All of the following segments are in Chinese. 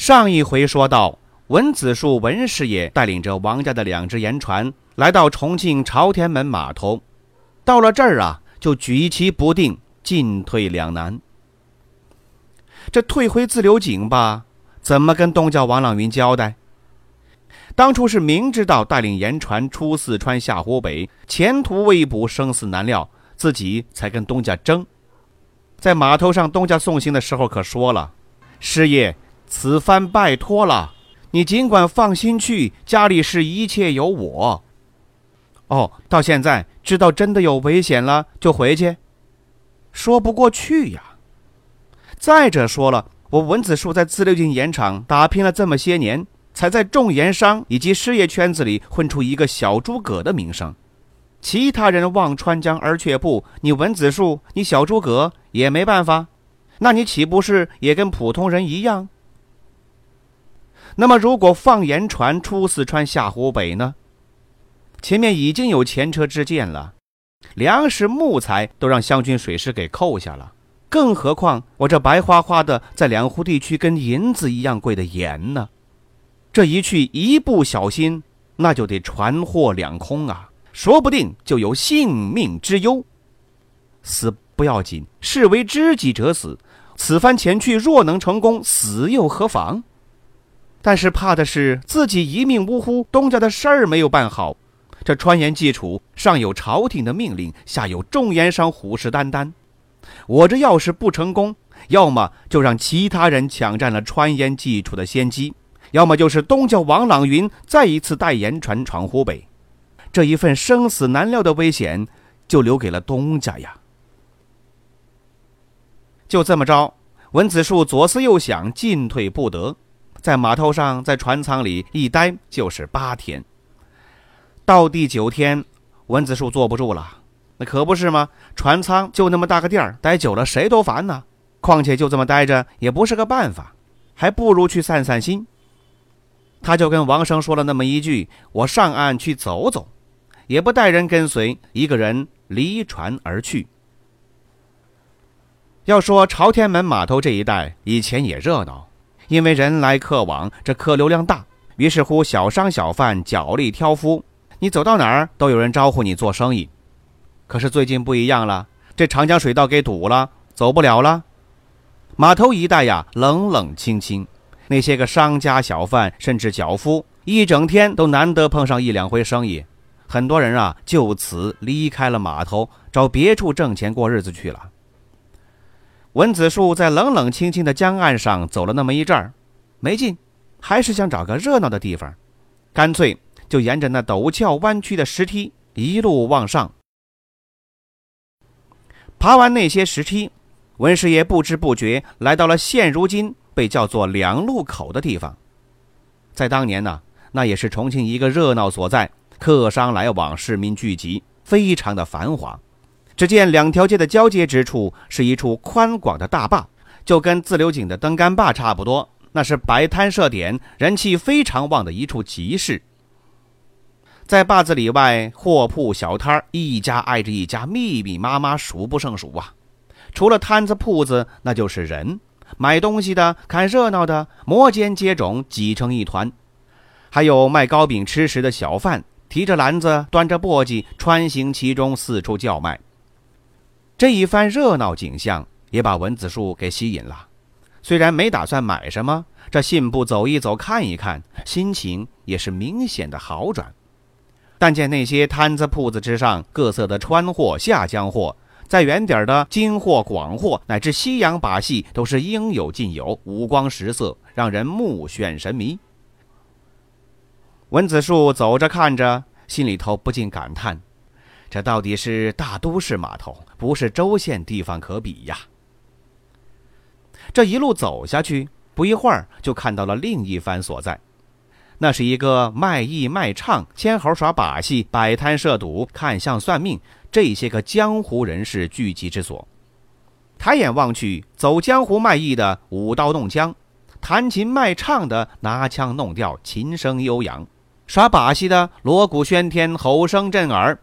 上一回说到，文子树文师爷带领着王家的两只盐船来到重庆朝天门码头，到了这儿啊，就举棋不定，进退两难。这退回自流井吧，怎么跟东家王朗云交代？当初是明知道带领盐船出四川下湖北，前途未卜，生死难料，自己才跟东家争。在码头上，东家送行的时候可说了：“师爷。”此番拜托了，你尽管放心去，家里事一切有我。哦，到现在知道真的有危险了就回去，说不过去呀。再者说了，我文子树在自流井盐场打拼了这么些年，才在重盐商以及事业圈子里混出一个小诸葛的名声。其他人望穿江而却步，你文子树，你小诸葛也没办法，那你岂不是也跟普通人一样？那么，如果放盐船出四川下湖北呢？前面已经有前车之鉴了，粮食、木材都让湘军水师给扣下了，更何况我这白花花的在两湖地区跟银子一样贵的盐呢？这一去一不小心，那就得船货两空啊，说不定就有性命之忧。死不要紧，视为知己者死。此番前去若能成功，死又何妨？但是怕的是自己一命呜呼，东家的事儿没有办好。这川盐技处上有朝廷的命令，下有众盐商虎视眈眈。我这要是不成功，要么就让其他人抢占了川盐技处的先机，要么就是东家王朗云再一次带盐船闯湖北。这一份生死难料的危险，就留给了东家呀。就这么着，文子树左思右想，进退不得。在码头上，在船舱里一待就是八天。到第九天，文子树坐不住了，那可不是吗？船舱就那么大个地儿，待久了谁都烦呢。况且就这么待着也不是个办法，还不如去散散心。他就跟王生说了那么一句：“我上岸去走走。”也不带人跟随，一个人离船而去。要说朝天门码头这一带以前也热闹。因为人来客往，这客流量大，于是乎小商小贩脚力挑夫，你走到哪儿都有人招呼你做生意。可是最近不一样了，这长江水道给堵了，走不了了。码头一带呀，冷冷清清，那些个商家小贩甚至脚夫，一整天都难得碰上一两回生意，很多人啊就此离开了码头，找别处挣钱过日子去了。文子树在冷冷清清的江岸上走了那么一阵儿，没劲，还是想找个热闹的地方，干脆就沿着那陡峭弯曲的石梯一路往上。爬完那些石梯，文师爷不知不觉来到了现如今被叫做两路口的地方。在当年呢，那也是重庆一个热闹所在，客商来往，市民聚集，非常的繁华。只见两条街的交接之处是一处宽广的大坝，就跟自流井的登杆坝差不多。那是摆摊设点、人气非常旺的一处集市。在坝子里外，货铺小摊儿一家挨着一家，密密麻麻，数不胜数啊！除了摊子铺子，那就是人，买东西的、看热闹的，摩肩接踵，挤成一团。还有卖糕饼吃食的小贩，提着篮子，端着簸箕，穿行其中，四处叫卖。这一番热闹景象也把文子树给吸引了，虽然没打算买什么，这信步走一走看一看，心情也是明显的好转。但见那些摊子铺子之上，各色的川货、下江货，再远点的京货、广货，乃至西洋把戏，都是应有尽有，五光十色，让人目眩神迷。文子树走着看着，心里头不禁感叹。这到底是大都市码头，不是州县地方可比呀。这一路走下去，不一会儿就看到了另一番所在。那是一个卖艺卖唱、牵猴耍把戏、摆摊设赌、看相算命这些个江湖人士聚集之所。抬眼望去，走江湖卖艺的舞刀弄枪，弹琴卖唱的拿腔弄调，琴声悠扬；耍把戏的锣鼓喧天，吼声震耳；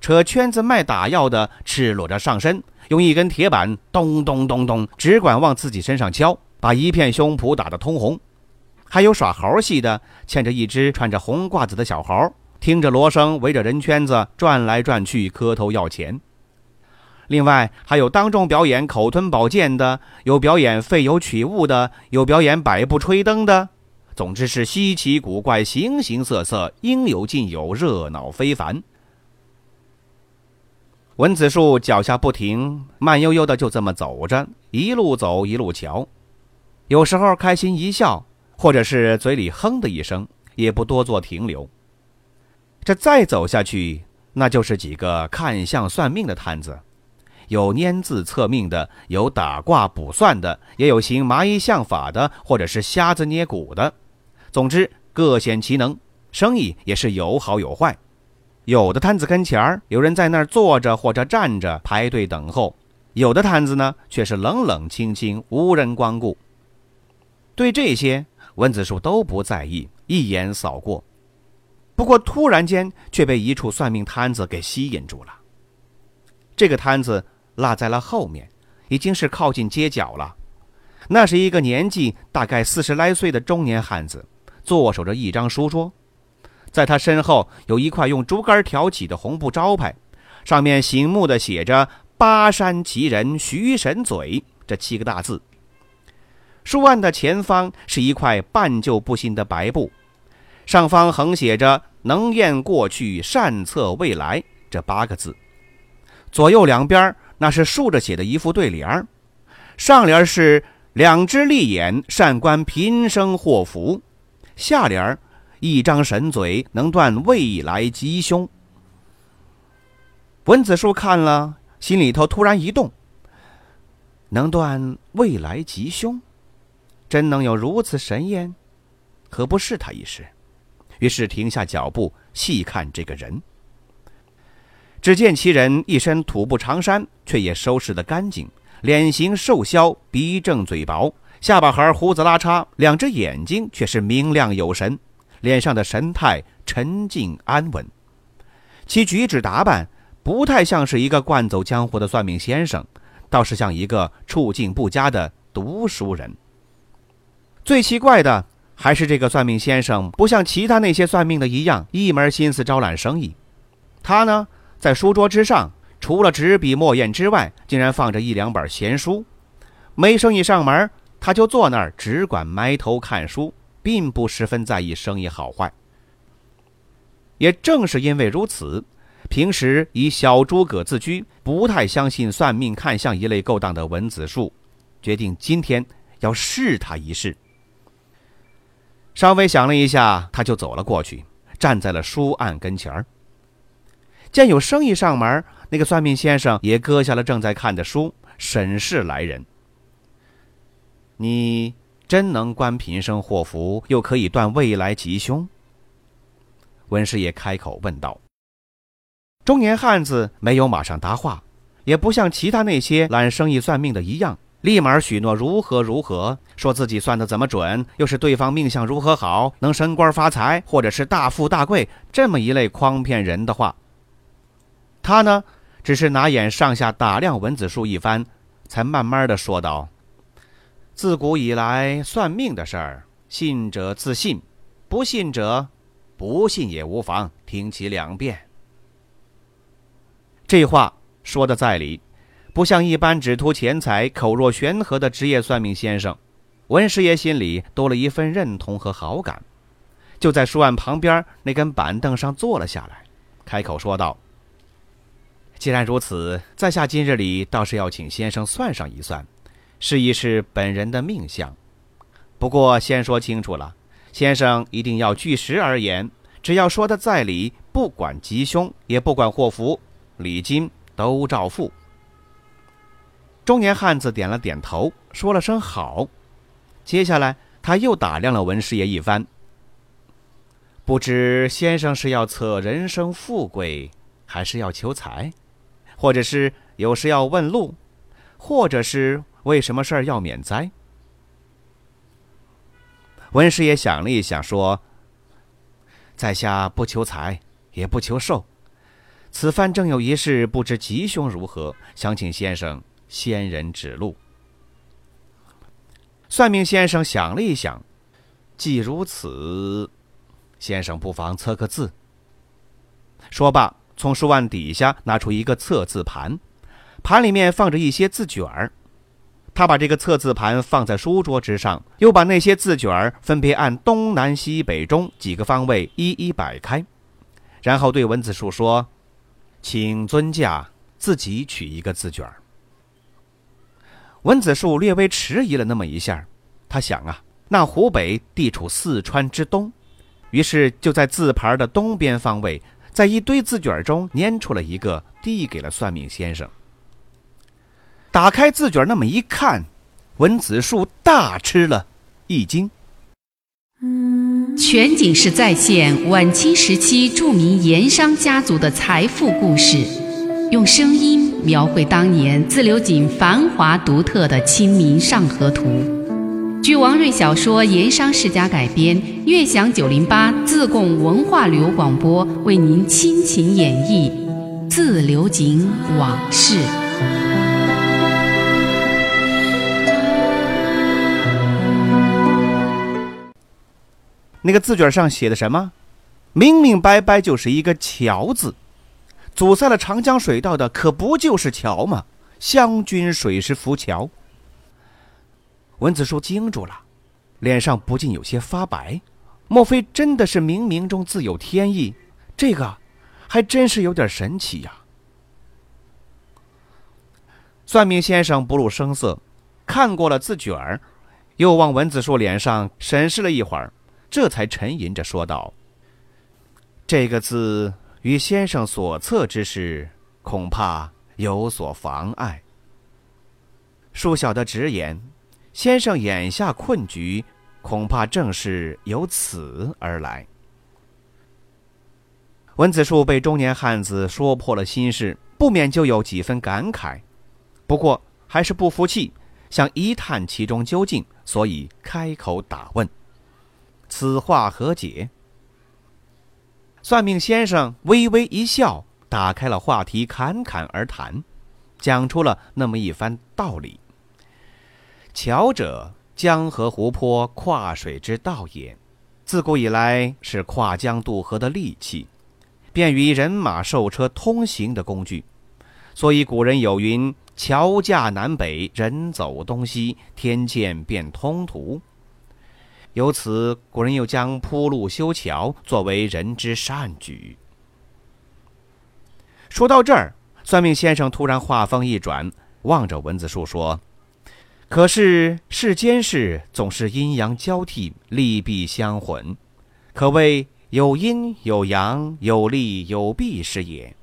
扯圈子卖打药的赤裸着上身，用一根铁板咚咚咚咚，只管往自己身上敲，把一片胸脯打得通红。还有耍猴戏的，牵着一只穿着红褂子的小猴，听着锣声，围着人圈子转来转去，磕头要钱。另外，还有当众表演口吞宝剑的，有表演废油取物的，有表演百步吹灯的。总之是稀奇古怪、形形色色，应有尽有，热闹非凡。文子树脚下不停，慢悠悠的就这么走着，一路走一路瞧，有时候开心一笑。或者是嘴里哼的一声，也不多做停留。这再走下去，那就是几个看相算命的摊子，有拈字测命的，有打卦卜算的，也有行麻衣相法的，或者是瞎子捏骨的。总之各显其能，生意也是有好有坏。有的摊子跟前儿有人在那儿坐着或者站着排队等候，有的摊子呢却是冷冷清清，无人光顾。对这些。文子树都不在意，一眼扫过。不过突然间却被一处算命摊子给吸引住了。这个摊子落在了后面，已经是靠近街角了。那是一个年纪大概四十来岁的中年汉子，坐守着一张书桌，在他身后有一块用竹竿挑起的红布招牌，上面醒目的写着“巴山奇人徐神嘴”这七个大字。书案的前方是一块半旧不新的白布，上方横写着“能验过去，善测未来”这八个字。左右两边那是竖着写的一副对联上联是“两只利眼，善观平生祸福”，下联一张神嘴，能断未来吉凶”。文子树看了，心里头突然一动：“能断未来吉凶？”真能有如此神验？何不试他一试？于是停下脚步，细看这个人。只见其人一身土布长衫，却也收拾得干净，脸型瘦削，鼻正嘴薄，下巴颏胡子拉碴，两只眼睛却是明亮有神，脸上的神态沉静安稳。其举止打扮不太像是一个惯走江湖的算命先生，倒是像一个处境不佳的读书人。最奇怪的还是这个算命先生，不像其他那些算命的一样，一门心思招揽生意。他呢，在书桌之上，除了纸笔墨砚之外，竟然放着一两本闲书。没生意上门，他就坐那儿，只管埋头看书，并不十分在意生意好坏。也正是因为如此，平时以小诸葛自居，不太相信算命看相一类勾当的文子树，决定今天要试他一试。稍微想了一下，他就走了过去，站在了书案跟前儿。见有生意上门，那个算命先生也搁下了正在看的书，审视来人。你真能观平生祸福，又可以断未来吉凶？文师爷开口问道。中年汉子没有马上答话，也不像其他那些揽生意算命的一样。立马许诺如何如何，说自己算的怎么准，又是对方命相如何好，能升官发财，或者是大富大贵，这么一类诓骗人的话。他呢，只是拿眼上下打量文子树一番，才慢慢的说道：“自古以来，算命的事儿，信者自信，不信者不信也无妨，听其两遍。”这话说的在理。不像一般只图钱财、口若悬河的职业算命先生，文师爷心里多了一份认同和好感，就在书案旁边那根板凳上坐了下来，开口说道：“既然如此，在下今日里倒是要请先生算上一算，试一试本人的命相。不过先说清楚了，先生一定要据实而言，只要说的在理，不管吉凶，也不管祸福，礼金都照付。”中年汉子点了点头，说了声“好”，接下来，他又打量了文师爷一番。不知先生是要测人生富贵，还是要求财，或者是有事要问路，或者是为什么事儿要免灾？文师爷想了一想，说：“在下不求财，也不求寿。此番正有一事，不知吉凶如何，想请先生仙人指路。”算命先生想了一想，既如此，先生不妨测个字。说罢，从书案底下拿出一个测字盘，盘里面放着一些字卷儿。他把这个测字盘放在书桌之上，又把那些字卷儿分别按东南西北中几个方位一一摆开，然后对文子树说：“请尊驾自己取一个字卷儿。”文子树略微迟疑了那么一下，他想啊，那湖北地处四川之东，于是就在字盘的东边方位，在一堆字卷中粘出了一个，递给了算命先生。打开字卷，那么一看，文子树大吃了一惊。全景式再现晚清时期著名盐商家族的财富故事，用声音描绘当年自流井繁华独特的《清明上河图》。据王瑞小说《盐商世家》改编，悦享九零八自贡文化旅游广播为您倾情演绎《自流井往事》。那个字卷上写的什么？明明白白就是一个“桥”字，阻塞了长江水道的可不就是桥吗？湘军水师浮桥。文子树惊住了，脸上不禁有些发白。莫非真的是冥冥中自有天意？这个还真是有点神奇呀。算命先生不露声色，看过了字卷儿，又往文子树脸上审视了一会儿。这才沉吟着说道：“这个字与先生所测之事，恐怕有所妨碍。恕小的直言，先生眼下困局，恐怕正是由此而来。”文子树被中年汉子说破了心事，不免就有几分感慨，不过还是不服气，想一探其中究竟，所以开口打问。此话何解？算命先生微微一笑，打开了话题，侃侃而谈，讲出了那么一番道理。桥者，江河湖泊跨水之道也，自古以来是跨江渡河的利器，便于人马兽车通行的工具。所以古人有云：“桥架南北，人走东西，天堑变通途。”由此，古人又将铺路修桥作为人之善举。说到这儿，算命先生突然话锋一转，望着文子树说：“可是世间事总是阴阳交替，利弊相混，可谓有阴有阳，有利有弊是也。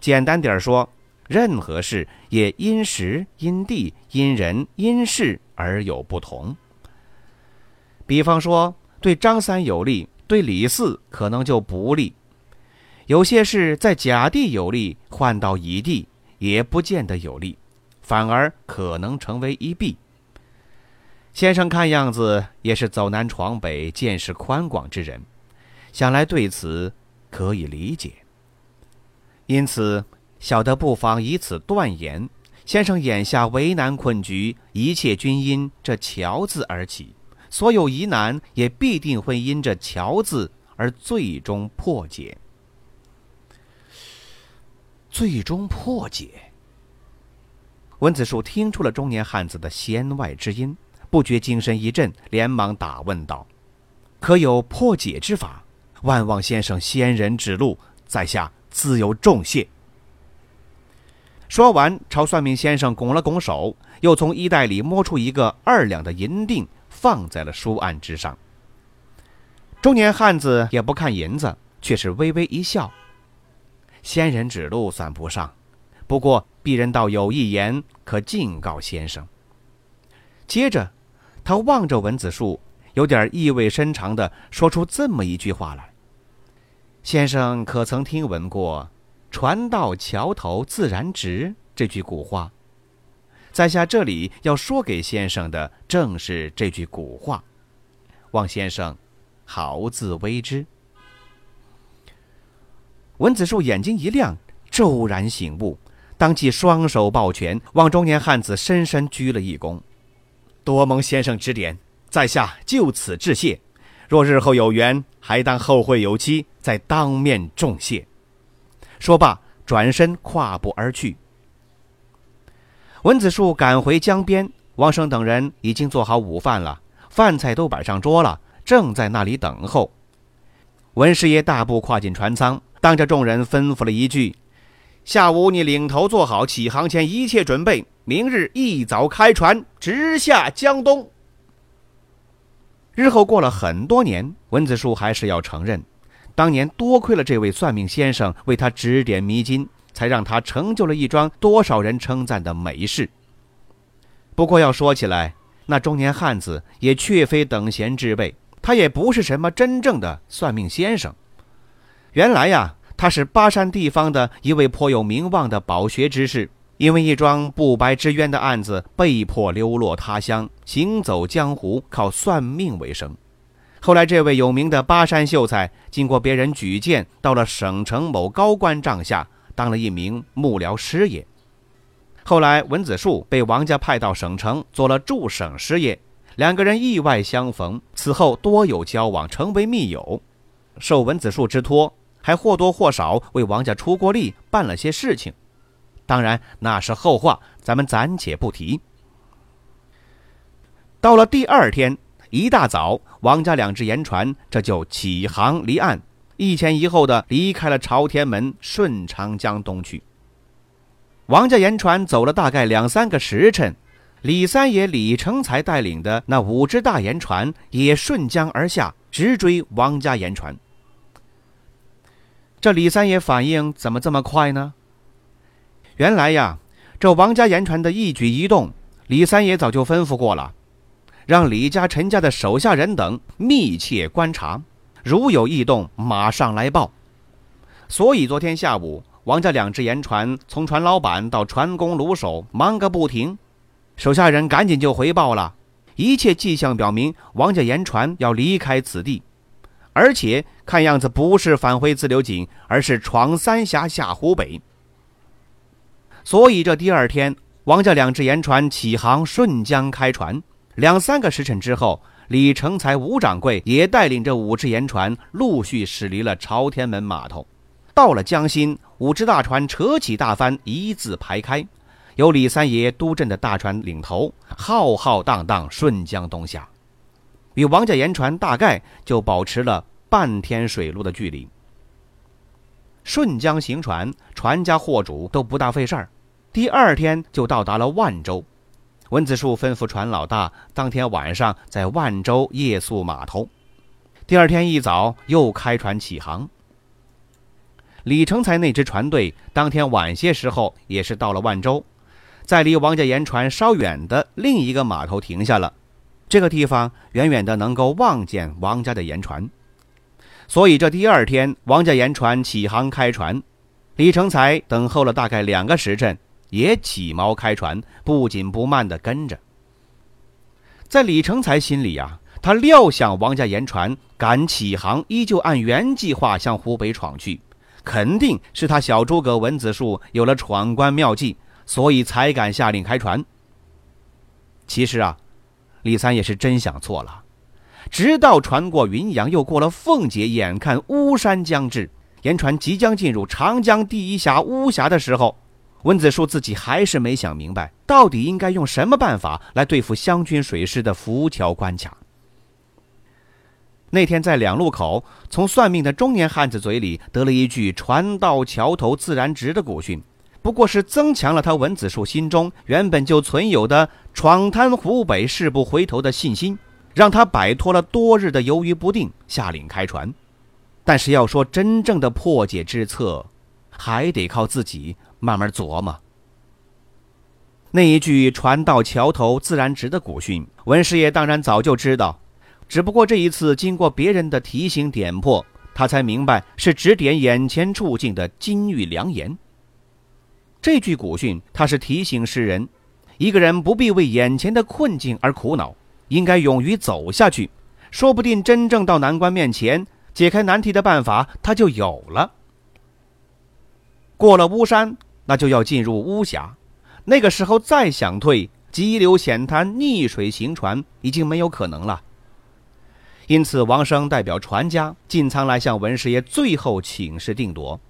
简单点说，任何事也因时因地因人因事而有不同。”比方说，对张三有利，对李四可能就不利；有些事在甲地有利，换到乙地也不见得有利，反而可能成为一弊。先生看样子也是走南闯北、见识宽广之人，想来对此可以理解。因此，小的不妨以此断言：先生眼下为难困局，一切均因这“桥”字而起。所有疑难也必定会因着“桥”字而最终破解。最终破解。文子树听出了中年汉子的弦外之音，不觉精神一振，连忙打问道：“可有破解之法？万望先生仙人指路，在下自有重谢。”说完，朝算命先生拱了拱手，又从衣袋里摸出一个二两的银锭。放在了书案之上。中年汉子也不看银子，却是微微一笑。仙人指路算不上，不过鄙人倒有一言可敬告先生。接着，他望着文子树，有点意味深长地说出这么一句话来：“先生可曾听闻过‘船到桥头自然直’这句古话？在下这里要说给先生的正是这句古话，望先生好自为之。”文子树眼睛一亮，骤然醒悟，当即双手抱拳，望中年汉子深深鞠了一躬。多蒙先生指点，在下就此致谢。若日后有缘，还当后会有期，再当面重谢。说罢，转身跨步而去。文子树赶回江边，王生等人已经做好午饭了，饭菜都摆上桌了，正在那里等候。文师爷大步跨进船舱，当着众人吩咐了一句：“下午你领头做好起航前一切准备。”明日一早开船直下江东。日后过了很多年，文子树还是要承认，当年多亏了这位算命先生为他指点迷津，才让他成就了一桩多少人称赞的美事。不过要说起来，那中年汉子也确非等闲之辈，他也不是什么真正的算命先生。原来呀，他是巴山地方的一位颇有名望的饱学之士。因为一桩不白之冤的案子，被迫流落他乡，行走江湖，靠算命为生。后来，这位有名的巴山秀才，经过别人举荐，到了省城某高官帐下，当了一名幕僚师爷。后来，文子树被王家派到省城，做了驻省师爷。两个人意外相逢，此后多有交往，成为密友。受文子树之托，还或多或少为王家出过力，办了些事情。当然，那是后话，咱们暂且不提。到了第二天一大早，王家两只盐船这就起航离岸，一前一后的离开了朝天门，顺长江东去。王家盐船走了大概两三个时辰，李三爷李成才带领的那五只大盐船也顺江而下，直追王家盐船。这李三爷反应怎么这么快呢？原来呀，这王家盐船的一举一动，李三爷早就吩咐过了，让李家、陈家的手下人等密切观察，如有异动，马上来报。所以昨天下午，王家两只盐船从船老板到船工、卢手忙个不停，手下人赶紧就回报了，一切迹象表明王家盐船要离开此地，而且看样子不是返回自流井，而是闯三峡下湖北。所以这第二天，王家两只盐船起航，顺江开船。两三个时辰之后，李成才、吴掌柜也带领着五只盐船陆续驶离了朝天门码头。到了江心，五只大船扯起大帆，一字排开，由李三爷督镇的大船领头，浩浩荡荡顺江东下，与王家盐船大概就保持了半天水路的距离。顺江行船，船家货主都不大费事儿。第二天就到达了万州，文子树吩咐船老大，当天晚上在万州夜宿码头。第二天一早又开船起航。李成才那支船队当天晚些时候也是到了万州，在离王家盐船稍远的另一个码头停下了。这个地方远远的能够望见王家的盐船，所以这第二天王家盐船起航开船，李成才等候了大概两个时辰。也起锚开船，不紧不慢地跟着。在李成才心里呀，他料想王家盐船敢起航，依旧按原计划向湖北闯去，肯定是他小诸葛文子树有了闯关妙计，所以才敢下令开船。其实啊，李三也是真想错了。直到船过云阳，又过了凤节，眼看巫山将至，盐船即将进入长江第一峡巫峡的时候。温子树自己还是没想明白，到底应该用什么办法来对付湘军水师的浮桥关卡。那天在两路口，从算命的中年汉子嘴里得了一句“船到桥头自然直”的古训，不过是增强了他文子树心中原本就存有的闯滩湖北誓不回头的信心，让他摆脱了多日的犹豫不定，下令开船。但是要说真正的破解之策，还得靠自己。慢慢琢磨。那一句“船到桥头自然直”的古训，文师爷当然早就知道，只不过这一次经过别人的提醒点破，他才明白是指点眼前处境的金玉良言。这句古训，他是提醒世人，一个人不必为眼前的困境而苦恼，应该勇于走下去，说不定真正到难关面前，解开难题的办法他就有了。过了巫山，那就要进入巫峡，那个时候再想退，急流险滩、逆水行船已经没有可能了。因此，王生代表船家进舱来向文师爷最后请示定夺，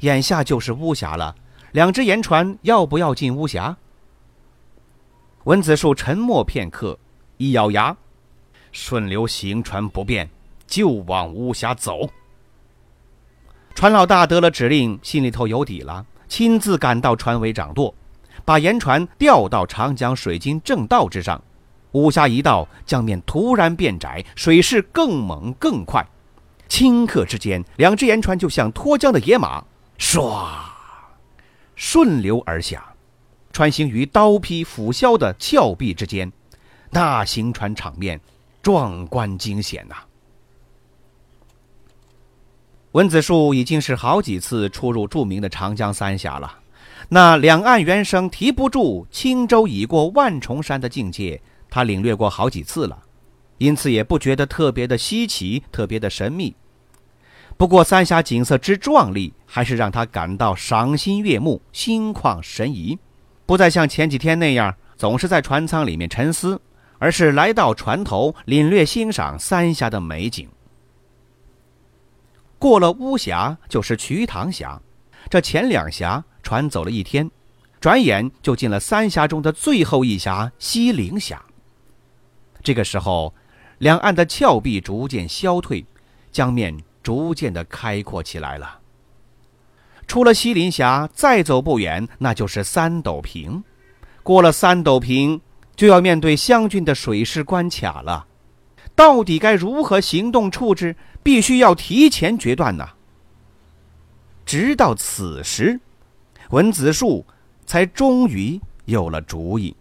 眼下就是巫峡了。两只盐船要不要进巫峡？文子树沉默片刻，一咬牙：“顺流行船不便，就往巫峡走。”船老大得了指令，心里头有底了，亲自赶到船尾掌舵，把盐船调到长江水经正道之上。巫峡一到，江面突然变窄，水势更猛更快，顷刻之间，两只盐船就像脱缰的野马，唰。顺流而下，穿行于刀劈斧削的峭壁之间，那行船场面壮观惊险呐！文子树已经是好几次出入著名的长江三峡了，那两岸猿声啼不住，轻舟已过万重山的境界，他领略过好几次了，因此也不觉得特别的稀奇，特别的神秘。不过，三峡景色之壮丽，还是让他感到赏心悦目、心旷神怡，不再像前几天那样总是在船舱里面沉思，而是来到船头领略欣赏三峡的美景。过了巫峡，就是瞿塘峡，这前两峡船走了一天，转眼就进了三峡中的最后一峡西陵峡。这个时候，两岸的峭壁逐渐消退，江面。逐渐的开阔起来了。出了西陵峡，再走不远，那就是三斗坪。过了三斗坪，就要面对湘军的水师关卡了。到底该如何行动处置？必须要提前决断呐。直到此时，文子树才终于有了主意。